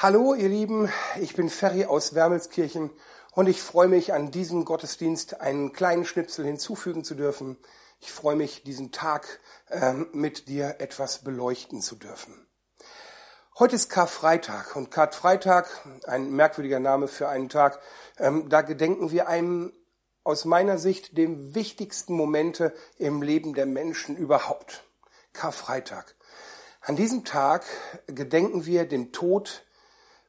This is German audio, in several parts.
Hallo ihr Lieben, ich bin Ferry aus Wermelskirchen und ich freue mich an diesem Gottesdienst einen kleinen Schnipsel hinzufügen zu dürfen. Ich freue mich, diesen Tag ähm, mit dir etwas beleuchten zu dürfen. Heute ist Karfreitag und Karfreitag, ein merkwürdiger Name für einen Tag, ähm, da gedenken wir einem aus meiner Sicht dem wichtigsten Momente im Leben der Menschen überhaupt. Karfreitag. An diesem Tag gedenken wir dem Tod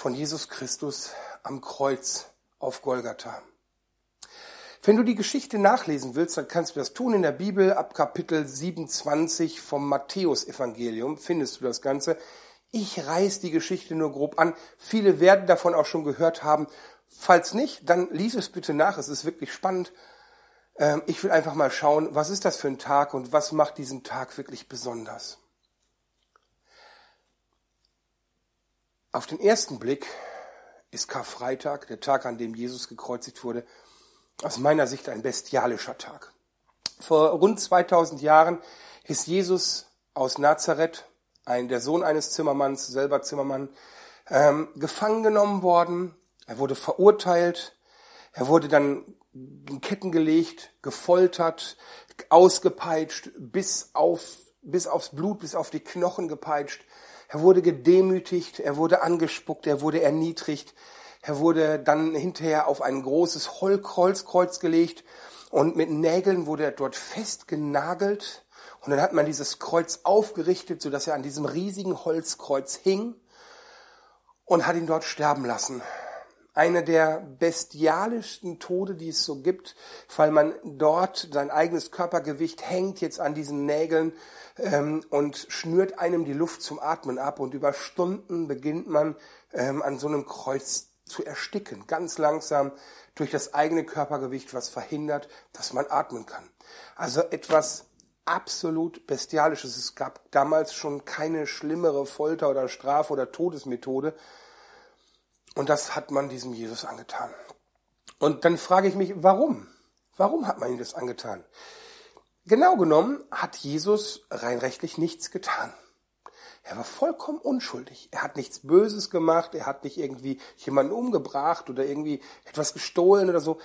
von Jesus Christus am Kreuz auf Golgatha. Wenn du die Geschichte nachlesen willst, dann kannst du das tun in der Bibel. Ab Kapitel 27 vom Matthäusevangelium findest du das Ganze. Ich reiß die Geschichte nur grob an. Viele werden davon auch schon gehört haben. Falls nicht, dann lies es bitte nach. Es ist wirklich spannend. Ähm, ich will einfach mal schauen, was ist das für ein Tag und was macht diesen Tag wirklich besonders. Auf den ersten Blick ist Karfreitag, der Tag, an dem Jesus gekreuzigt wurde, aus meiner Sicht ein bestialischer Tag. Vor rund 2000 Jahren ist Jesus aus Nazareth, ein, der Sohn eines Zimmermanns, selber Zimmermann, ähm, gefangen genommen worden. Er wurde verurteilt. Er wurde dann in Ketten gelegt, gefoltert, ausgepeitscht, bis auf, bis aufs Blut, bis auf die Knochen gepeitscht. Er wurde gedemütigt, er wurde angespuckt, er wurde erniedrigt. Er wurde dann hinterher auf ein großes Holzkreuz gelegt und mit Nägeln wurde er dort festgenagelt. Und dann hat man dieses Kreuz aufgerichtet, sodass er an diesem riesigen Holzkreuz hing und hat ihn dort sterben lassen. Eine der bestialischsten Tode, die es so gibt, weil man dort sein eigenes Körpergewicht hängt jetzt an diesen Nägeln ähm, und schnürt einem die Luft zum Atmen ab und über Stunden beginnt man ähm, an so einem Kreuz zu ersticken, ganz langsam durch das eigene Körpergewicht, was verhindert, dass man atmen kann. Also etwas absolut bestialisches. Es gab damals schon keine schlimmere Folter oder Strafe oder Todesmethode. Und das hat man diesem Jesus angetan. Und dann frage ich mich, warum? Warum hat man ihm das angetan? Genau genommen hat Jesus rein rechtlich nichts getan. Er war vollkommen unschuldig. Er hat nichts Böses gemacht. Er hat nicht irgendwie jemanden umgebracht oder irgendwie etwas gestohlen oder so.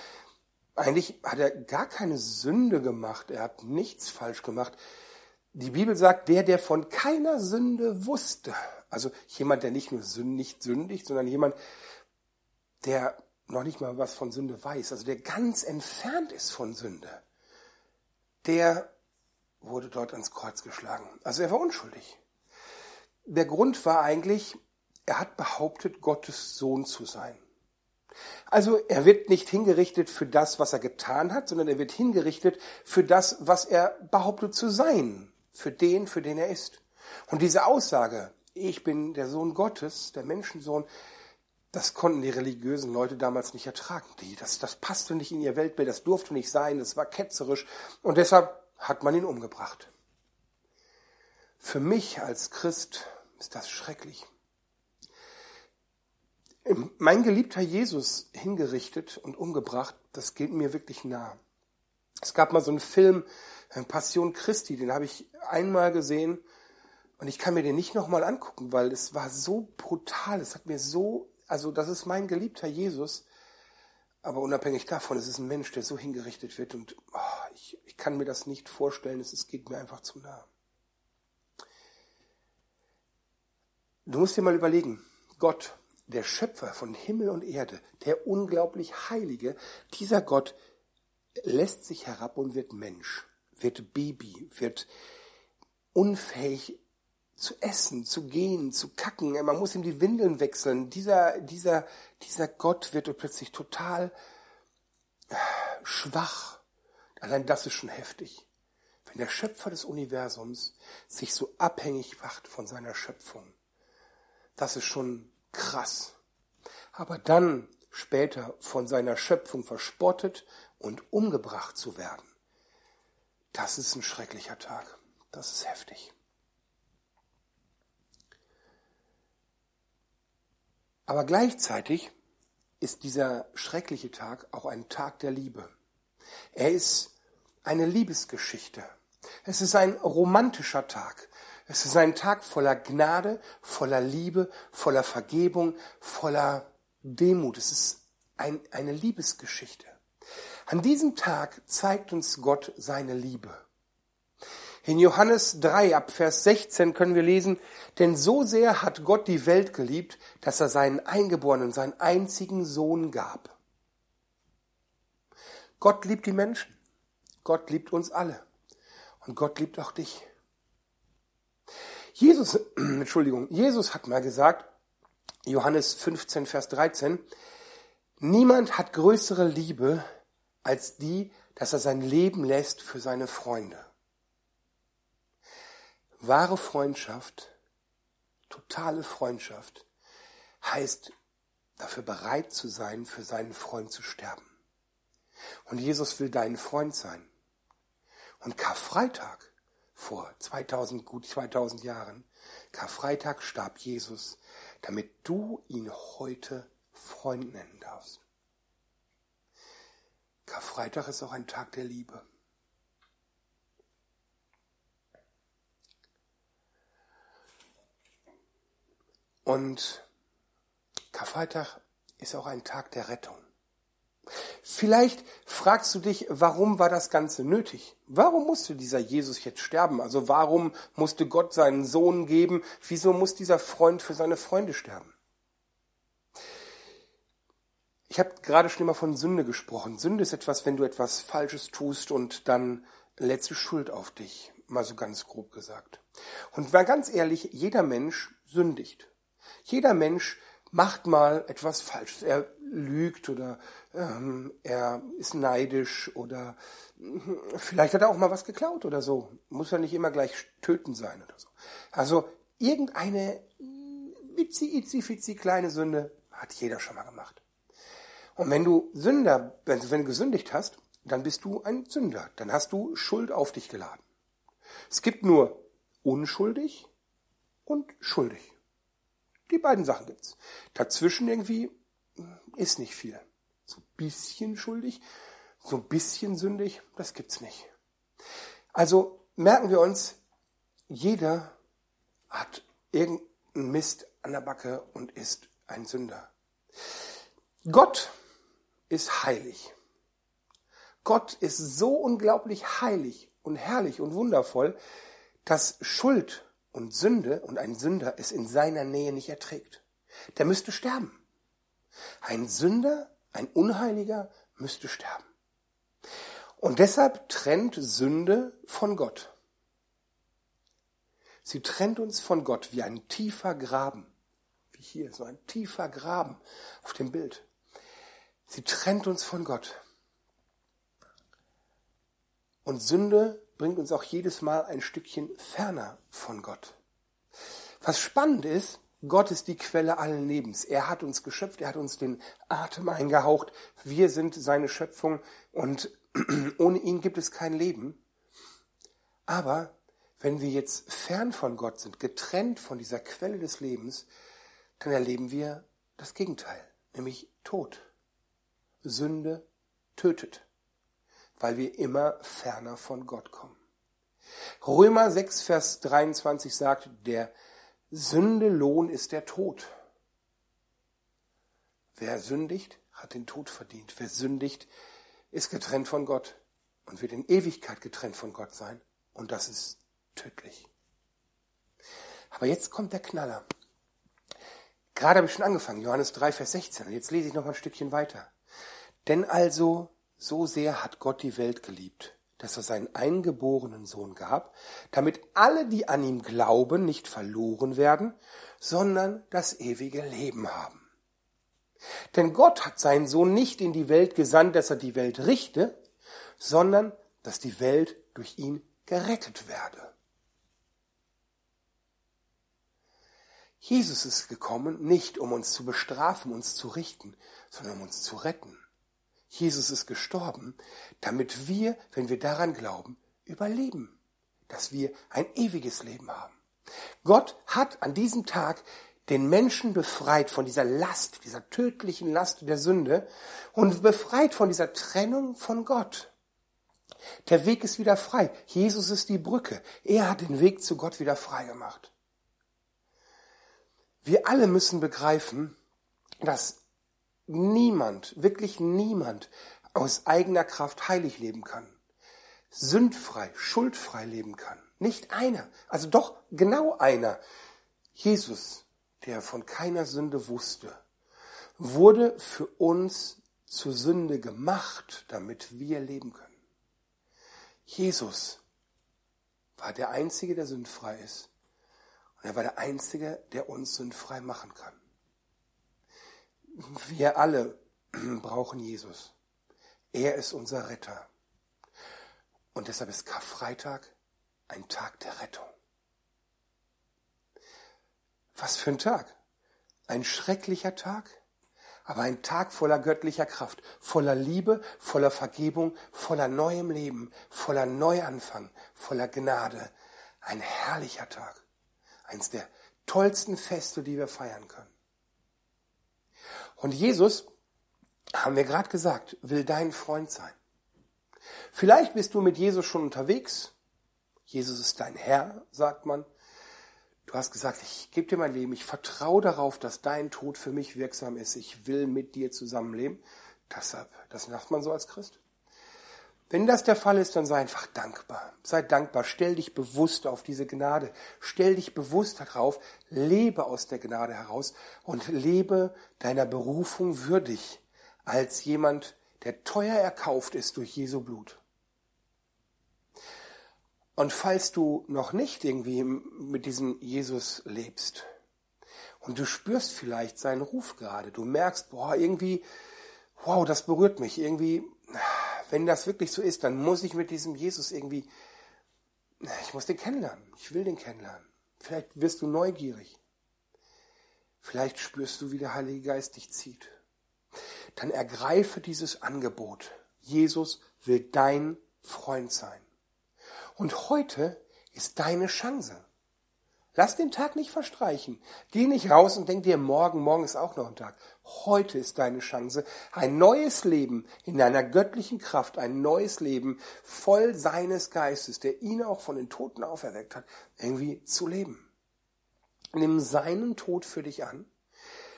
Eigentlich hat er gar keine Sünde gemacht. Er hat nichts falsch gemacht. Die Bibel sagt, der, der von keiner Sünde wusste, also jemand, der nicht nur nicht sündigt, sondern jemand, der noch nicht mal was von Sünde weiß, also der ganz entfernt ist von Sünde, der wurde dort ans Kreuz geschlagen. Also er war unschuldig. Der Grund war eigentlich, er hat behauptet, Gottes Sohn zu sein. Also er wird nicht hingerichtet für das, was er getan hat, sondern er wird hingerichtet für das, was er behauptet zu sein, für den, für den er ist. Und diese Aussage, ich bin der Sohn Gottes, der Menschensohn, das konnten die religiösen Leute damals nicht ertragen. Die, das, das passte nicht in ihr Weltbild, das durfte nicht sein, das war ketzerisch und deshalb hat man ihn umgebracht. Für mich als Christ ist das schrecklich. Mein geliebter Jesus hingerichtet und umgebracht, das geht mir wirklich nah. Es gab mal so einen Film, äh, Passion Christi, den habe ich einmal gesehen und ich kann mir den nicht nochmal angucken, weil es war so brutal, es hat mir so also das ist mein geliebter Jesus, aber unabhängig davon, es ist ein Mensch, der so hingerichtet wird und oh, ich, ich kann mir das nicht vorstellen, es, es geht mir einfach zu nah. Du musst dir mal überlegen, Gott, der Schöpfer von Himmel und Erde, der unglaublich Heilige, dieser Gott lässt sich herab und wird Mensch, wird Baby, wird unfähig zu essen, zu gehen, zu kacken. Man muss ihm die Windeln wechseln. Dieser, dieser, dieser Gott wird plötzlich total schwach. Allein das ist schon heftig. Wenn der Schöpfer des Universums sich so abhängig macht von seiner Schöpfung, das ist schon krass. Aber dann später von seiner Schöpfung verspottet und umgebracht zu werden, das ist ein schrecklicher Tag. Das ist heftig. Aber gleichzeitig ist dieser schreckliche Tag auch ein Tag der Liebe. Er ist eine Liebesgeschichte. Es ist ein romantischer Tag. Es ist ein Tag voller Gnade, voller Liebe, voller Vergebung, voller Demut. Es ist ein, eine Liebesgeschichte. An diesem Tag zeigt uns Gott seine Liebe. In Johannes 3 ab Vers 16 können wir lesen, denn so sehr hat Gott die Welt geliebt, dass er seinen Eingeborenen, seinen einzigen Sohn gab. Gott liebt die Menschen. Gott liebt uns alle. Und Gott liebt auch dich. Jesus, Entschuldigung, Jesus hat mal gesagt, Johannes 15, Vers 13, niemand hat größere Liebe als die, dass er sein Leben lässt für seine Freunde. Wahre Freundschaft, totale Freundschaft, heißt dafür bereit zu sein, für seinen Freund zu sterben. Und Jesus will dein Freund sein. Und Karfreitag vor 2000, gut 2000 Jahren, Karfreitag starb Jesus, damit du ihn heute Freund nennen darfst. Karfreitag ist auch ein Tag der Liebe. Und Karfreitag ist auch ein Tag der Rettung. Vielleicht fragst du dich, warum war das Ganze nötig? Warum musste dieser Jesus jetzt sterben? Also warum musste Gott seinen Sohn geben? Wieso muss dieser Freund für seine Freunde sterben? Ich habe gerade schon immer von Sünde gesprochen. Sünde ist etwas, wenn du etwas Falsches tust und dann letzte Schuld auf dich, mal so ganz grob gesagt. Und mal ganz ehrlich, jeder Mensch sündigt. Jeder Mensch macht mal etwas Falsches. Er lügt oder ähm, er ist neidisch oder hm, vielleicht hat er auch mal was geklaut oder so. Muss ja nicht immer gleich töten sein oder so. Also irgendeine witzi, itzi, fitzi kleine Sünde hat jeder schon mal gemacht. Und wenn du Sünder, wenn du, wenn du gesündigt hast, dann bist du ein Sünder. Dann hast du Schuld auf dich geladen. Es gibt nur unschuldig und schuldig. Die beiden Sachen gibt's. Dazwischen irgendwie ist nicht viel. So ein bisschen schuldig, so ein bisschen sündig, das gibt's nicht. Also merken wir uns, jeder hat irgendeinen Mist an der Backe und ist ein Sünder. Gott ist heilig. Gott ist so unglaublich heilig und herrlich und wundervoll, dass Schuld und Sünde und ein Sünder es in seiner Nähe nicht erträgt. Der müsste sterben. Ein Sünder, ein Unheiliger müsste sterben. Und deshalb trennt Sünde von Gott. Sie trennt uns von Gott wie ein tiefer Graben. Wie hier, so ein tiefer Graben auf dem Bild. Sie trennt uns von Gott. Und Sünde bringt uns auch jedes Mal ein Stückchen ferner von Gott. Was spannend ist, Gott ist die Quelle allen Lebens. Er hat uns geschöpft, er hat uns den Atem eingehaucht. Wir sind seine Schöpfung und ohne ihn gibt es kein Leben. Aber wenn wir jetzt fern von Gott sind, getrennt von dieser Quelle des Lebens, dann erleben wir das Gegenteil, nämlich Tod. Sünde tötet weil wir immer ferner von Gott kommen. Römer 6, Vers 23 sagt, der Sündelohn ist der Tod. Wer sündigt, hat den Tod verdient. Wer sündigt, ist getrennt von Gott und wird in Ewigkeit getrennt von Gott sein. Und das ist tödlich. Aber jetzt kommt der Knaller. Gerade habe ich schon angefangen, Johannes 3, Vers 16. Und jetzt lese ich noch ein Stückchen weiter. Denn also so sehr hat Gott die Welt geliebt, dass er seinen eingeborenen Sohn gab, damit alle, die an ihm glauben, nicht verloren werden, sondern das ewige Leben haben. Denn Gott hat seinen Sohn nicht in die Welt gesandt, dass er die Welt richte, sondern dass die Welt durch ihn gerettet werde. Jesus ist gekommen, nicht um uns zu bestrafen, uns zu richten, sondern um uns zu retten. Jesus ist gestorben, damit wir, wenn wir daran glauben, überleben, dass wir ein ewiges Leben haben. Gott hat an diesem Tag den Menschen befreit von dieser Last, dieser tödlichen Last der Sünde und befreit von dieser Trennung von Gott. Der Weg ist wieder frei. Jesus ist die Brücke. Er hat den Weg zu Gott wieder frei gemacht. Wir alle müssen begreifen, dass niemand, wirklich niemand aus eigener Kraft heilig leben kann, sündfrei, schuldfrei leben kann. Nicht einer, also doch genau einer. Jesus, der von keiner Sünde wusste, wurde für uns zur Sünde gemacht, damit wir leben können. Jesus war der Einzige, der sündfrei ist. Und er war der Einzige, der uns sündfrei machen kann. Wir alle brauchen Jesus. Er ist unser Retter. Und deshalb ist Karfreitag ein Tag der Rettung. Was für ein Tag. Ein schrecklicher Tag, aber ein Tag voller göttlicher Kraft, voller Liebe, voller Vergebung, voller neuem Leben, voller Neuanfang, voller Gnade. Ein herrlicher Tag. Eins der tollsten Feste, die wir feiern können. Und Jesus, haben wir gerade gesagt, will dein Freund sein. Vielleicht bist du mit Jesus schon unterwegs. Jesus ist dein Herr, sagt man. Du hast gesagt, ich gebe dir mein Leben, ich vertraue darauf, dass dein Tod für mich wirksam ist. Ich will mit dir zusammenleben. Deshalb, das macht man so als Christ. Wenn das der Fall ist, dann sei einfach dankbar. Sei dankbar. Stell dich bewusst auf diese Gnade. Stell dich bewusst darauf. Lebe aus der Gnade heraus und lebe deiner Berufung würdig als jemand, der teuer erkauft ist durch Jesu Blut. Und falls du noch nicht irgendwie mit diesem Jesus lebst und du spürst vielleicht seinen Ruf gerade, du merkst, boah, irgendwie, wow, das berührt mich, irgendwie, wenn das wirklich so ist, dann muss ich mit diesem Jesus irgendwie, ich muss den kennenlernen, ich will den kennenlernen. Vielleicht wirst du neugierig. Vielleicht spürst du, wie der Heilige Geist dich zieht. Dann ergreife dieses Angebot. Jesus will dein Freund sein. Und heute ist deine Chance. Lass den Tag nicht verstreichen. Geh nicht raus und denk dir, morgen, morgen ist auch noch ein Tag. Heute ist deine Chance, ein neues Leben in deiner göttlichen Kraft, ein neues Leben voll seines Geistes, der ihn auch von den Toten auferweckt hat, irgendwie zu leben. Nimm seinen Tod für dich an.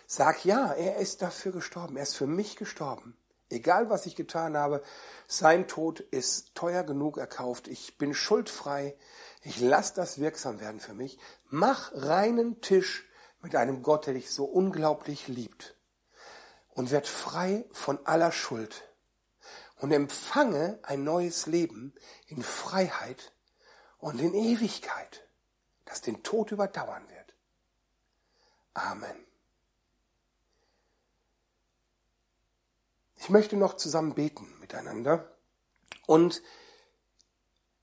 Sag ja, er ist dafür gestorben. Er ist für mich gestorben. Egal was ich getan habe, sein Tod ist teuer genug erkauft. Ich bin schuldfrei. Ich lasse das wirksam werden für mich. Mach reinen Tisch mit einem Gott, der dich so unglaublich liebt. Und werd frei von aller Schuld. Und empfange ein neues Leben in Freiheit und in Ewigkeit, das den Tod überdauern wird. Amen. Ich möchte noch zusammen beten miteinander und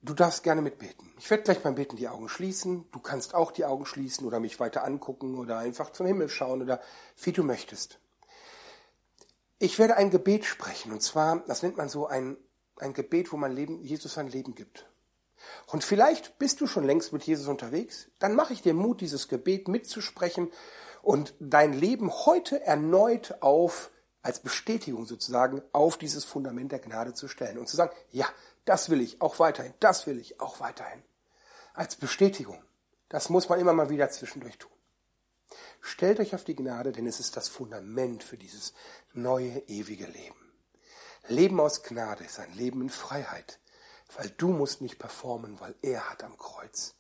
du darfst gerne mitbeten. Ich werde gleich beim Beten die Augen schließen. Du kannst auch die Augen schließen oder mich weiter angucken oder einfach zum Himmel schauen oder wie du möchtest. Ich werde ein Gebet sprechen und zwar, das nennt man so ein, ein Gebet, wo man Leben, Jesus sein Leben gibt. Und vielleicht bist du schon längst mit Jesus unterwegs, dann mache ich dir Mut, dieses Gebet mitzusprechen und dein Leben heute erneut auf als Bestätigung sozusagen auf dieses Fundament der Gnade zu stellen und zu sagen, ja, das will ich auch weiterhin, das will ich auch weiterhin. Als Bestätigung. Das muss man immer mal wieder zwischendurch tun. Stellt euch auf die Gnade, denn es ist das Fundament für dieses neue, ewige Leben. Leben aus Gnade ist ein Leben in Freiheit, weil du musst nicht performen, weil er hat am Kreuz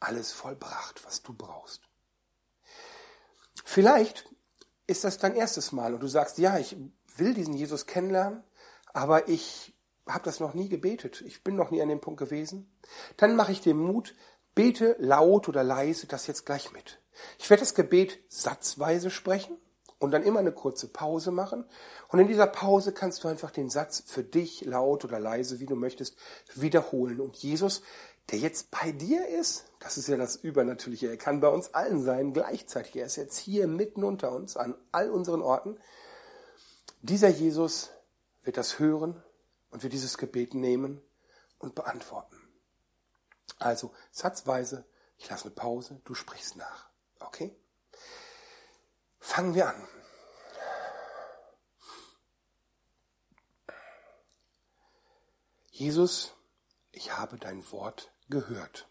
alles vollbracht, was du brauchst. Vielleicht ist das dein erstes Mal und du sagst, ja, ich will diesen Jesus kennenlernen, aber ich habe das noch nie gebetet, ich bin noch nie an dem Punkt gewesen, dann mache ich dir Mut, bete laut oder leise das jetzt gleich mit. Ich werde das Gebet satzweise sprechen und dann immer eine kurze Pause machen. Und in dieser Pause kannst du einfach den Satz für dich laut oder leise, wie du möchtest, wiederholen. Und Jesus der jetzt bei dir ist, das ist ja das Übernatürliche, er kann bei uns allen sein, gleichzeitig, er ist jetzt hier mitten unter uns, an all unseren Orten. Dieser Jesus wird das hören und wird dieses Gebet nehmen und beantworten. Also satzweise, ich lasse eine Pause, du sprichst nach. Okay? Fangen wir an. Jesus ich habe dein Wort gehört.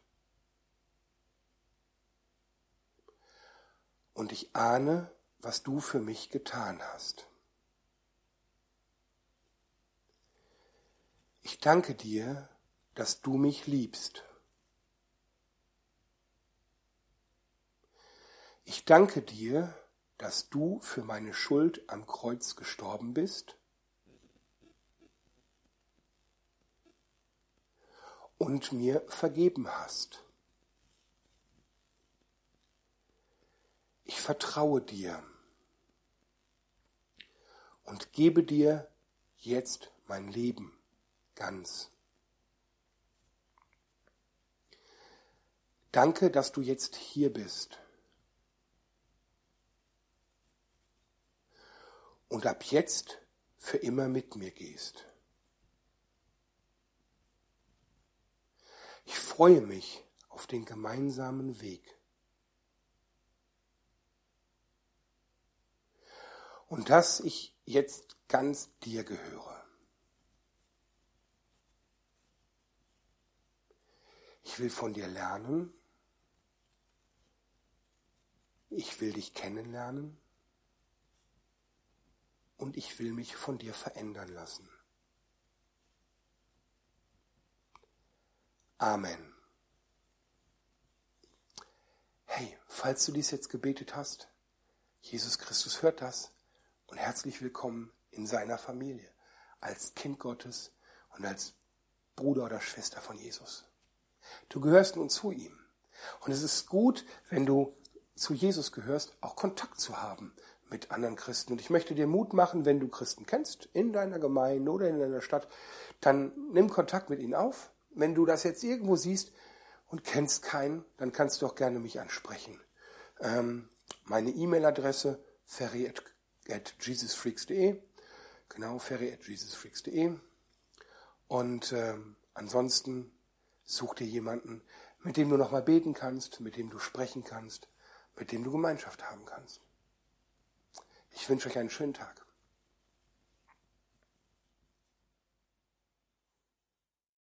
Und ich ahne, was du für mich getan hast. Ich danke dir, dass du mich liebst. Ich danke dir, dass du für meine Schuld am Kreuz gestorben bist und mir vergeben hast. Ich vertraue dir und gebe dir jetzt mein Leben ganz. Danke, dass du jetzt hier bist. Und ab jetzt für immer mit mir gehst. Ich freue mich auf den gemeinsamen Weg. Und dass ich jetzt ganz dir gehöre. Ich will von dir lernen. Ich will dich kennenlernen. Und ich will mich von dir verändern lassen. Amen. Hey, falls du dies jetzt gebetet hast, Jesus Christus hört das und herzlich willkommen in seiner Familie als Kind Gottes und als Bruder oder Schwester von Jesus. Du gehörst nun zu ihm. Und es ist gut, wenn du zu Jesus gehörst, auch Kontakt zu haben mit anderen Christen. Und ich möchte dir Mut machen, wenn du Christen kennst, in deiner Gemeinde oder in deiner Stadt, dann nimm Kontakt mit ihnen auf. Wenn du das jetzt irgendwo siehst und kennst keinen, dann kannst du auch gerne mich ansprechen. Ähm, meine E-Mail-Adresse ferry at, at jesusfreaks.de genau, ferry at jesusfreaks.de und ähm, ansonsten Such dir jemanden, mit dem du nochmal beten kannst, mit dem du sprechen kannst, mit dem du Gemeinschaft haben kannst. Ich wünsche euch einen schönen Tag.